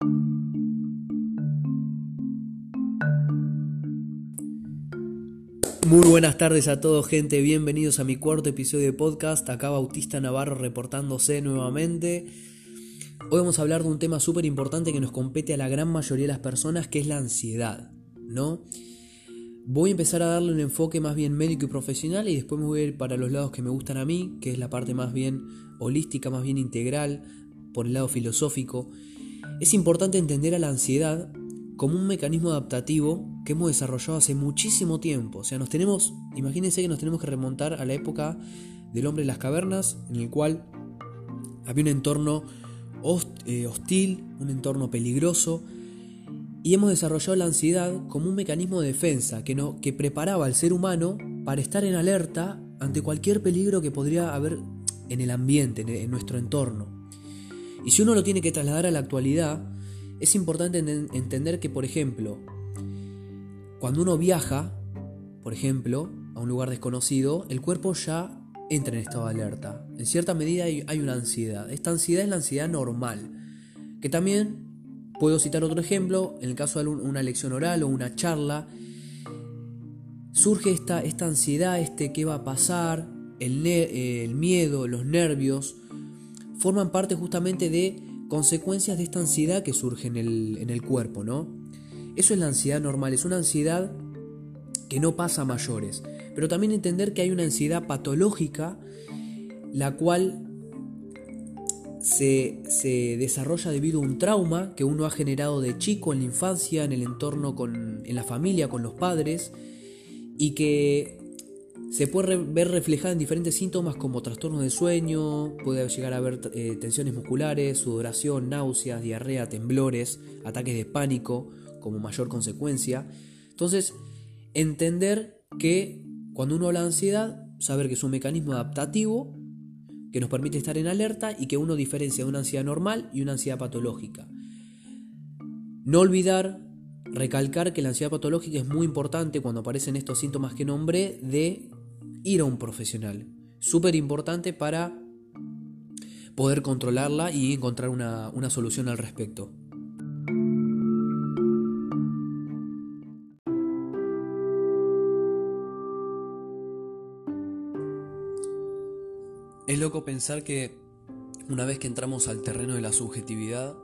Muy buenas tardes a todos gente, bienvenidos a mi cuarto episodio de podcast, acá Bautista Navarro reportándose nuevamente. Hoy vamos a hablar de un tema súper importante que nos compete a la gran mayoría de las personas, que es la ansiedad, ¿no? Voy a empezar a darle un enfoque más bien médico y profesional y después me voy a ir para los lados que me gustan a mí, que es la parte más bien holística, más bien integral, por el lado filosófico. Es importante entender a la ansiedad como un mecanismo adaptativo que hemos desarrollado hace muchísimo tiempo. O sea, nos tenemos, imagínense que nos tenemos que remontar a la época del hombre de las cavernas, en el cual había un entorno eh, hostil, un entorno peligroso, y hemos desarrollado la ansiedad como un mecanismo de defensa que, no, que preparaba al ser humano para estar en alerta ante cualquier peligro que podría haber en el ambiente, en nuestro entorno. Y si uno lo tiene que trasladar a la actualidad, es importante entender que, por ejemplo, cuando uno viaja, por ejemplo, a un lugar desconocido, el cuerpo ya entra en estado de alerta. En cierta medida hay una ansiedad. Esta ansiedad es la ansiedad normal, que también puedo citar otro ejemplo, en el caso de una lección oral o una charla, surge esta, esta ansiedad, este qué va a pasar, el, el miedo, los nervios, forman parte justamente de consecuencias de esta ansiedad que surge en el, en el cuerpo, ¿no? Eso es la ansiedad normal, es una ansiedad que no pasa a mayores. Pero también entender que hay una ansiedad patológica, la cual se, se, desarrolla debido a un trauma que uno ha generado de chico en la infancia, en el entorno, con, en la familia, con los padres, y que se puede ver reflejada en diferentes síntomas como trastorno de sueño, puede llegar a haber eh, tensiones musculares, sudoración, náuseas, diarrea, temblores, ataques de pánico como mayor consecuencia. Entonces, entender que cuando uno habla de ansiedad, saber que es un mecanismo adaptativo que nos permite estar en alerta y que uno diferencia una ansiedad normal y una ansiedad patológica. No olvidar recalcar que la ansiedad patológica es muy importante cuando aparecen estos síntomas que nombré de ir a un profesional. Súper importante para poder controlarla y encontrar una, una solución al respecto. Es loco pensar que una vez que entramos al terreno de la subjetividad,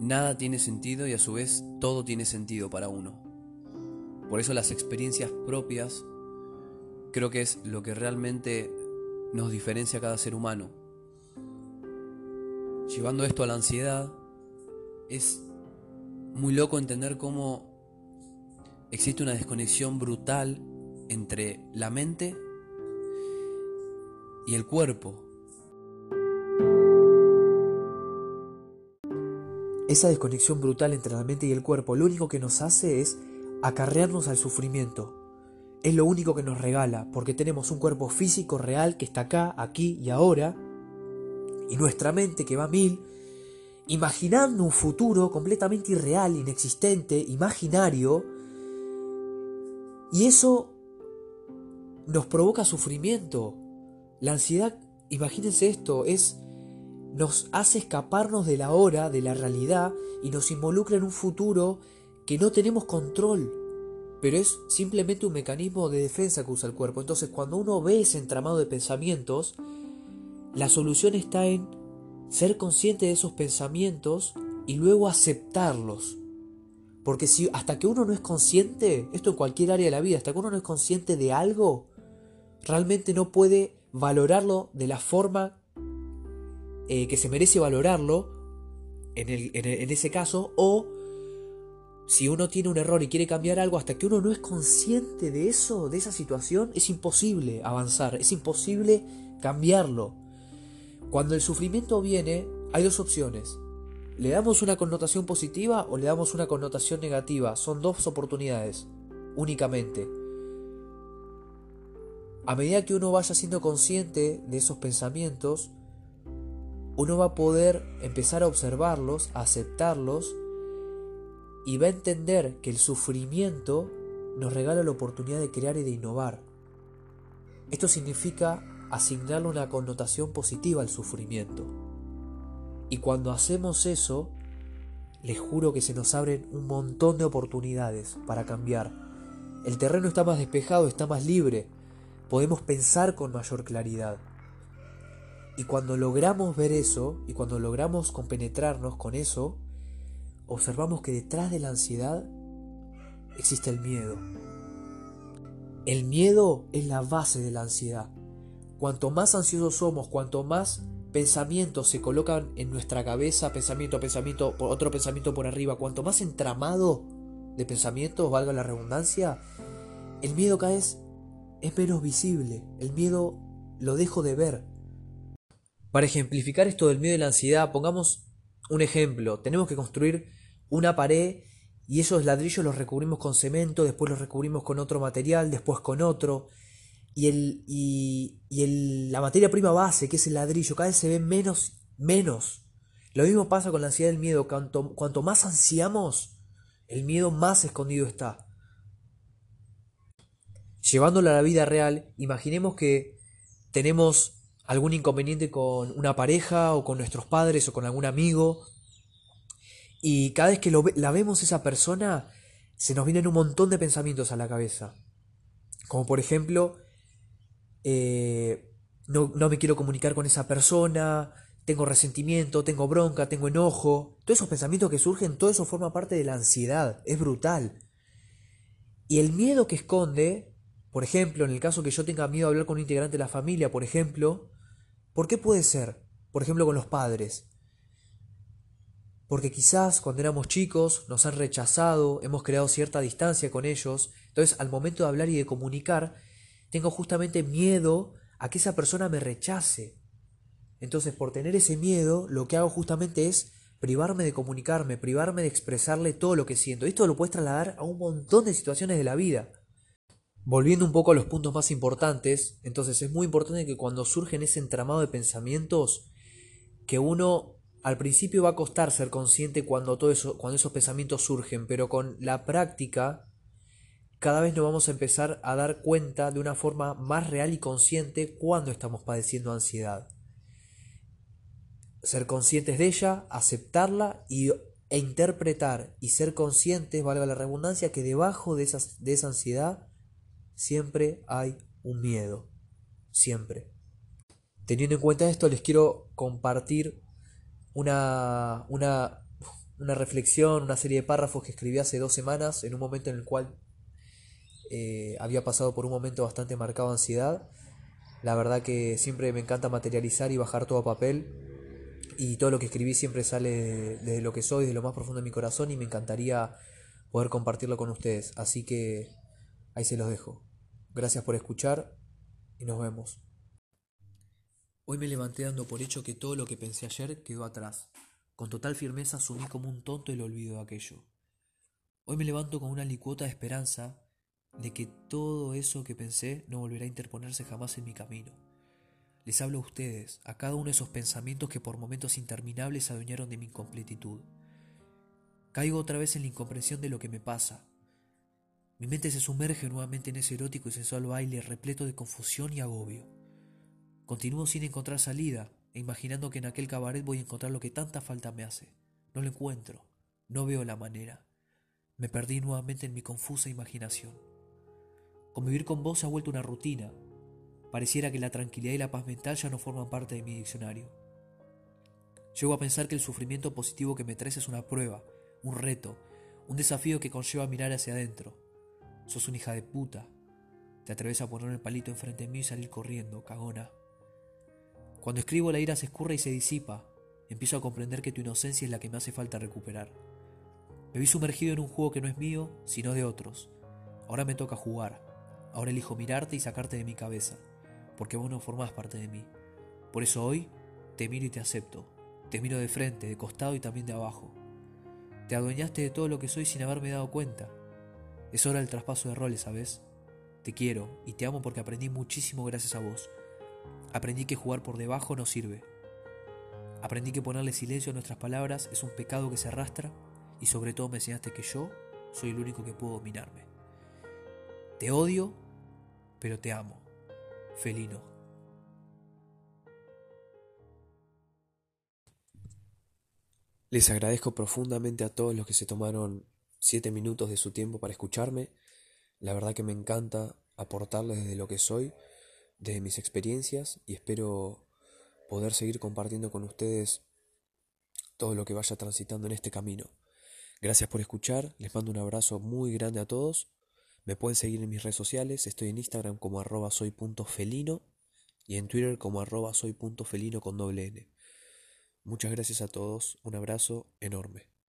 nada tiene sentido y a su vez todo tiene sentido para uno. Por eso las experiencias propias creo que es lo que realmente nos diferencia a cada ser humano. Llevando esto a la ansiedad, es muy loco entender cómo existe una desconexión brutal entre la mente y el cuerpo. Esa desconexión brutal entre la mente y el cuerpo lo único que nos hace es acarrearnos al sufrimiento, es lo único que nos regala, porque tenemos un cuerpo físico real que está acá, aquí y ahora, y nuestra mente que va a mil, imaginando un futuro completamente irreal, inexistente, imaginario, y eso nos provoca sufrimiento. La ansiedad, imagínense esto, es nos hace escaparnos de la hora, de la realidad, y nos involucra en un futuro que no tenemos control pero es simplemente un mecanismo de defensa que usa el cuerpo. Entonces cuando uno ve ese entramado de pensamientos, la solución está en ser consciente de esos pensamientos y luego aceptarlos. Porque si hasta que uno no es consciente, esto en cualquier área de la vida, hasta que uno no es consciente de algo, realmente no puede valorarlo de la forma eh, que se merece valorarlo en, en ese caso o si uno tiene un error y quiere cambiar algo, hasta que uno no es consciente de eso, de esa situación, es imposible avanzar, es imposible cambiarlo. Cuando el sufrimiento viene, hay dos opciones. ¿Le damos una connotación positiva o le damos una connotación negativa? Son dos oportunidades, únicamente. A medida que uno vaya siendo consciente de esos pensamientos, uno va a poder empezar a observarlos, a aceptarlos y va a entender que el sufrimiento nos regala la oportunidad de crear y de innovar. Esto significa asignarle una connotación positiva al sufrimiento. Y cuando hacemos eso, les juro que se nos abren un montón de oportunidades para cambiar. El terreno está más despejado, está más libre, podemos pensar con mayor claridad. Y cuando logramos ver eso, y cuando logramos compenetrarnos con eso, observamos que detrás de la ansiedad existe el miedo. El miedo es la base de la ansiedad. Cuanto más ansiosos somos, cuanto más pensamientos se colocan en nuestra cabeza, pensamiento, pensamiento, otro pensamiento por arriba, cuanto más entramado de pensamientos, valga la redundancia, el miedo cada vez es menos visible, el miedo lo dejo de ver. Para ejemplificar esto del miedo y la ansiedad, pongamos un ejemplo. Tenemos que construir una pared y esos ladrillos los recubrimos con cemento, después los recubrimos con otro material, después con otro. Y, el, y, el, la materia prima base, que es el ladrillo, cada vez se ve menos, menos. Lo mismo pasa con la ansiedad y el miedo. Cuanto, cuanto más ansiamos, el miedo más escondido está. Llevándolo a la vida real, imaginemos que tenemos algún inconveniente con una pareja o con nuestros padres o con algún amigo. Y cada vez que la vemos esa persona, se nos vienen un montón de pensamientos a la cabeza. Como por ejemplo, eh, no, no me quiero comunicar con esa persona, tengo resentimiento, tengo bronca, tengo enojo. Todos esos pensamientos que surgen, todo eso forma parte de la ansiedad, es brutal. Y el miedo que esconde, por ejemplo, en el caso que yo tenga miedo a hablar con un integrante de la familia, por ejemplo, ¿Por qué puede ser? Por ejemplo, con los padres. Porque quizás cuando éramos chicos nos han rechazado, hemos creado cierta distancia con ellos, entonces al momento de hablar y de comunicar, tengo justamente miedo a que esa persona me rechace. Entonces, por tener ese miedo, lo que hago justamente es privarme de comunicarme, privarme de expresarle todo lo que siento. Esto lo puedes trasladar a un montón de situaciones de la vida. Volviendo un poco a los puntos más importantes, entonces es muy importante que cuando surgen ese entramado de pensamientos, que uno al principio va a costar ser consciente cuando, todo eso, cuando esos pensamientos surgen, pero con la práctica cada vez nos vamos a empezar a dar cuenta de una forma más real y consciente cuando estamos padeciendo ansiedad. Ser conscientes de ella, aceptarla y, e interpretar y ser conscientes, valga la redundancia, que debajo de, de esa ansiedad siempre hay un miedo, siempre. Teniendo en cuenta esto, les quiero compartir una, una, una reflexión, una serie de párrafos que escribí hace dos semanas, en un momento en el cual eh, había pasado por un momento bastante marcado de ansiedad. La verdad que siempre me encanta materializar y bajar todo a papel. Y todo lo que escribí siempre sale desde lo que soy, desde lo más profundo de mi corazón y me encantaría poder compartirlo con ustedes. Así que ahí se los dejo. Gracias por escuchar y nos vemos. Hoy me levanté dando por hecho que todo lo que pensé ayer quedó atrás. Con total firmeza asumí como un tonto el olvido de aquello. Hoy me levanto con una licuota de esperanza de que todo eso que pensé no volverá a interponerse jamás en mi camino. Les hablo a ustedes, a cada uno de esos pensamientos que por momentos interminables se adueñaron de mi incompletitud. Caigo otra vez en la incomprensión de lo que me pasa, mi mente se sumerge nuevamente en ese erótico y sensual baile repleto de confusión y agobio. Continúo sin encontrar salida e imaginando que en aquel cabaret voy a encontrar lo que tanta falta me hace. No lo encuentro, no veo la manera. Me perdí nuevamente en mi confusa imaginación. Convivir con vos se ha vuelto una rutina. Pareciera que la tranquilidad y la paz mental ya no forman parte de mi diccionario. Llego a pensar que el sufrimiento positivo que me traes es una prueba, un reto, un desafío que conlleva mirar hacia adentro, Sos una hija de puta. Te atreves a poner el palito enfrente de mí y salir corriendo, cagona. Cuando escribo la ira se escurre y se disipa. Empiezo a comprender que tu inocencia es la que me hace falta recuperar. Me vi sumergido en un juego que no es mío, sino de otros. Ahora me toca jugar. Ahora elijo mirarte y sacarte de mi cabeza, porque vos no formás parte de mí. Por eso hoy te miro y te acepto. Te miro de frente, de costado y también de abajo. Te adueñaste de todo lo que soy sin haberme dado cuenta. Es hora del traspaso de roles, ¿sabes? Te quiero y te amo porque aprendí muchísimo gracias a vos. Aprendí que jugar por debajo no sirve. Aprendí que ponerle silencio a nuestras palabras es un pecado que se arrastra y sobre todo me enseñaste que yo soy el único que puedo dominarme. Te odio, pero te amo. Felino. Les agradezco profundamente a todos los que se tomaron siete minutos de su tiempo para escucharme. La verdad que me encanta aportarles desde lo que soy, desde mis experiencias y espero poder seguir compartiendo con ustedes todo lo que vaya transitando en este camino. Gracias por escuchar, les mando un abrazo muy grande a todos. Me pueden seguir en mis redes sociales, estoy en Instagram como arroba soy.felino y en Twitter como arroba soy.felino con doble N. Muchas gracias a todos, un abrazo enorme.